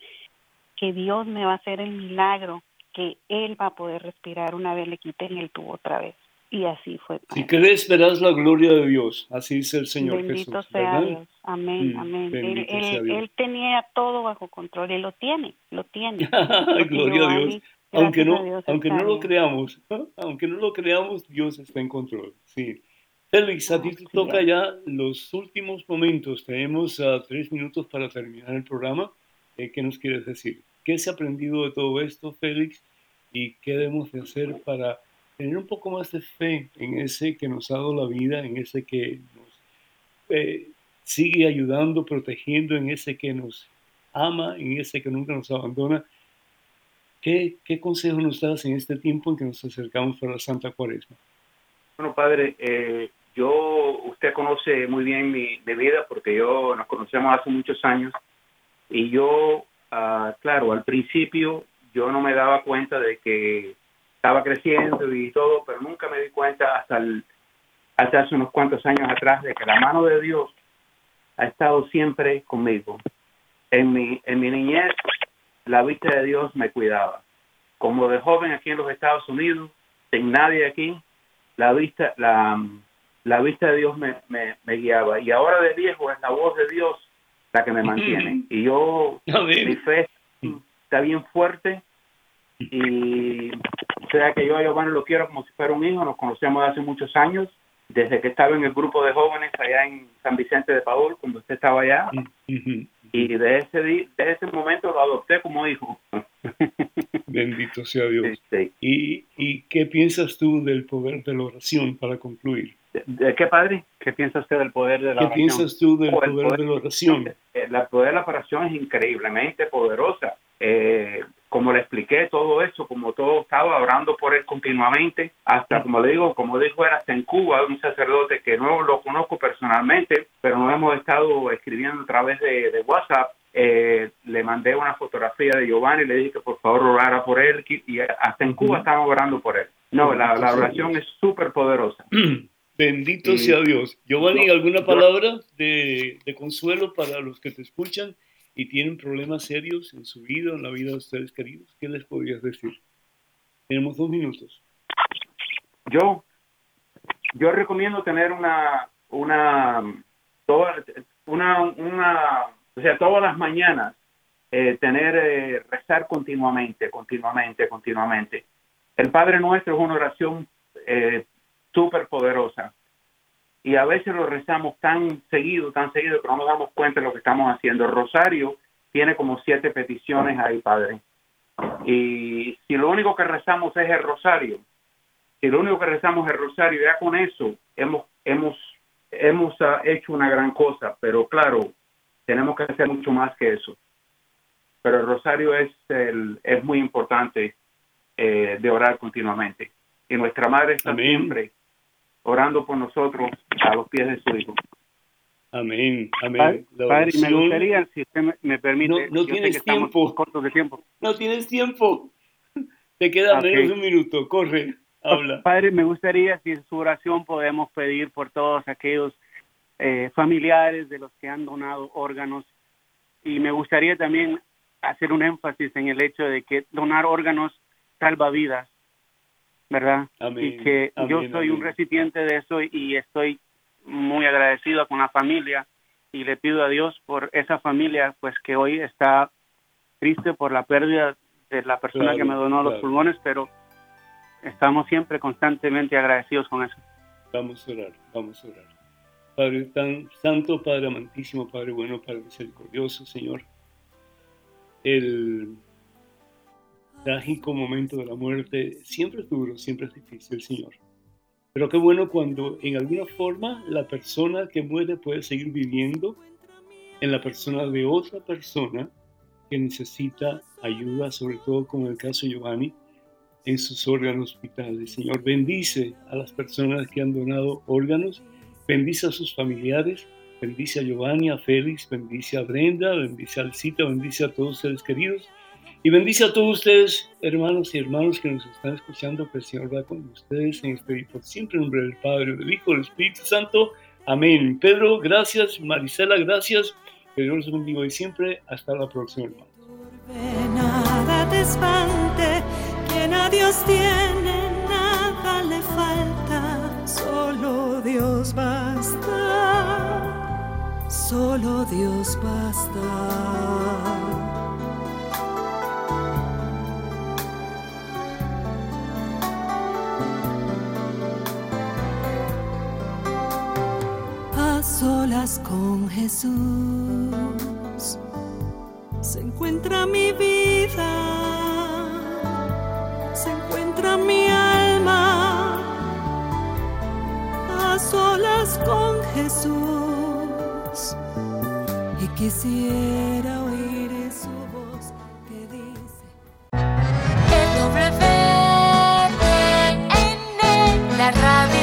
que Dios me va a hacer el milagro, que Él va a poder respirar una vez le quiten el tubo otra vez. Y así fue. Si crees, verás la gloria de Dios. Así dice el Señor Bendito sea Dios. Amén, mm, amén. Él, tenía todo bajo control y lo tiene, lo tiene. gloria a Dios. Aunque no, aunque no lo creamos, aunque no lo creamos, Dios está en control. Sí. Félix, a ti te toca ya los últimos momentos. Tenemos uh, tres minutos para terminar el programa. Eh, ¿Qué nos quieres decir? ¿Qué se ha aprendido de todo esto, Félix? ¿Y qué debemos de hacer para tener un poco más de fe en ese que nos ha dado la vida, en ese que nos eh, sigue ayudando, protegiendo, en ese que nos ama, en ese que nunca nos abandona. ¿Qué, qué consejo nos das en este tiempo en que nos acercamos a la Santa Cuaresma? Bueno, padre, eh, yo, usted conoce muy bien mi, vida porque yo nos conocemos hace muchos años y yo, ah, claro, al principio yo no me daba cuenta de que estaba creciendo y todo, pero nunca me di cuenta hasta, hasta hace unos cuantos años atrás de que la mano de Dios ha estado siempre conmigo. En mi, en mi niñez, la vista de Dios me cuidaba. Como de joven aquí en los Estados Unidos, sin nadie aquí, la vista, la, la vista de Dios me, me, guiaba. Y ahora de viejo es la voz de Dios la que me mantiene. Y yo, mi fe está bien fuerte y o sea que yo a Giovanni lo quiero como si fuera un hijo, nos conocemos hace muchos años, desde que estaba en el grupo de jóvenes allá en San Vicente de Paul, cuando usted estaba allá, y de ese, de ese momento lo adopté como hijo. Bendito sea Dios. ¿Y, ¿Y qué piensas tú del poder de la oración para concluir? ¿De, qué, padre? ¿Qué piensa usted del poder de la oración? ¿Qué piensas tú del poder, de la oración? El poder de la oración es increíblemente poderosa. Eh, como le expliqué todo eso, como todo estaba orando por él continuamente, hasta como le digo, como dijo era hasta en Cuba, un sacerdote que no lo conozco personalmente, pero nos hemos estado escribiendo a través de, WhatsApp. Eh, le mandé una fotografía de Giovanni y le dije que por favor orara por él y hasta en Cuba estaban orando por él. No, la, oración es súper poderosa. Bendito sea Dios. Giovanni, ¿alguna palabra de, de consuelo para los que te escuchan? y tienen problemas serios en su vida, en la vida de ustedes queridos, ¿qué les podrías decir? Tenemos dos minutos. Yo, yo recomiendo tener una, una, toda, una, una, o sea, todas las mañanas eh, tener, eh, rezar continuamente, continuamente, continuamente. El Padre Nuestro es una oración eh, súper poderosa y a veces lo rezamos tan seguido, tan seguido que no nos damos cuenta de lo que estamos haciendo. El rosario tiene como siete peticiones ahí, Padre. Y si lo único que rezamos es el rosario, si lo único que rezamos es el rosario, ya con eso hemos, hemos, hemos ah, hecho una gran cosa, pero claro, tenemos que hacer mucho más que eso. Pero el rosario es, el, es muy importante eh, de orar continuamente. Y nuestra Madre está siempre orando por nosotros a los pies de su Hijo. Amén, amén. Padre, me gustaría, si usted me, permite, no, tienes tiempo. cortos de tiempo. No tienes tiempo. Te queda menos de un minuto. Corre, habla. Padre, me gustaría, si en su oración podemos pedir por todos aquellos eh, familiares de los que han donado órganos. Y me gustaría también hacer un énfasis en el hecho de que donar órganos salva vidas. ¿Verdad? Y que yo soy un recipiente de eso y estoy muy agradecido con la familia y le pido a Dios por esa familia, pues que hoy está triste por la pérdida de la persona que me donó los pulmones, pero estamos siempre constantemente agradecidos con eso. Vamos a orar, vamos a orar. Padre tan santo, Padre amantísimo, Padre bueno, Padre misericordioso, Señor. El trágico momento de la muerte siempre es duro, siempre es difícil, Señor. Pero qué bueno cuando en alguna forma la persona que muere puede seguir viviendo en la persona de otra persona que necesita ayuda, sobre todo como en el caso Giovanni, en sus órganos vitales. Señor, bendice a las personas que han donado órganos, bendice a sus familiares, bendice a Giovanni, a Félix, bendice a Brenda, bendice a Alcita, bendice a todos seres queridos y bendice a todos ustedes, hermanos y hermanos que nos están escuchando, que el Señor va con ustedes en este por siempre en nombre del Padre, del Hijo, del Espíritu Santo. Amén. Pedro, gracias. Marisela, gracias. Que Dios los bendiga hoy siempre. Hasta la próxima. Nada te espante, quien a Dios tiene, nada le falta. Solo Dios basta. Solo Dios basta. solas con Jesús se encuentra mi vida, se encuentra mi alma, a solas con Jesús. Y quisiera oír su voz que dice: El doble la radio.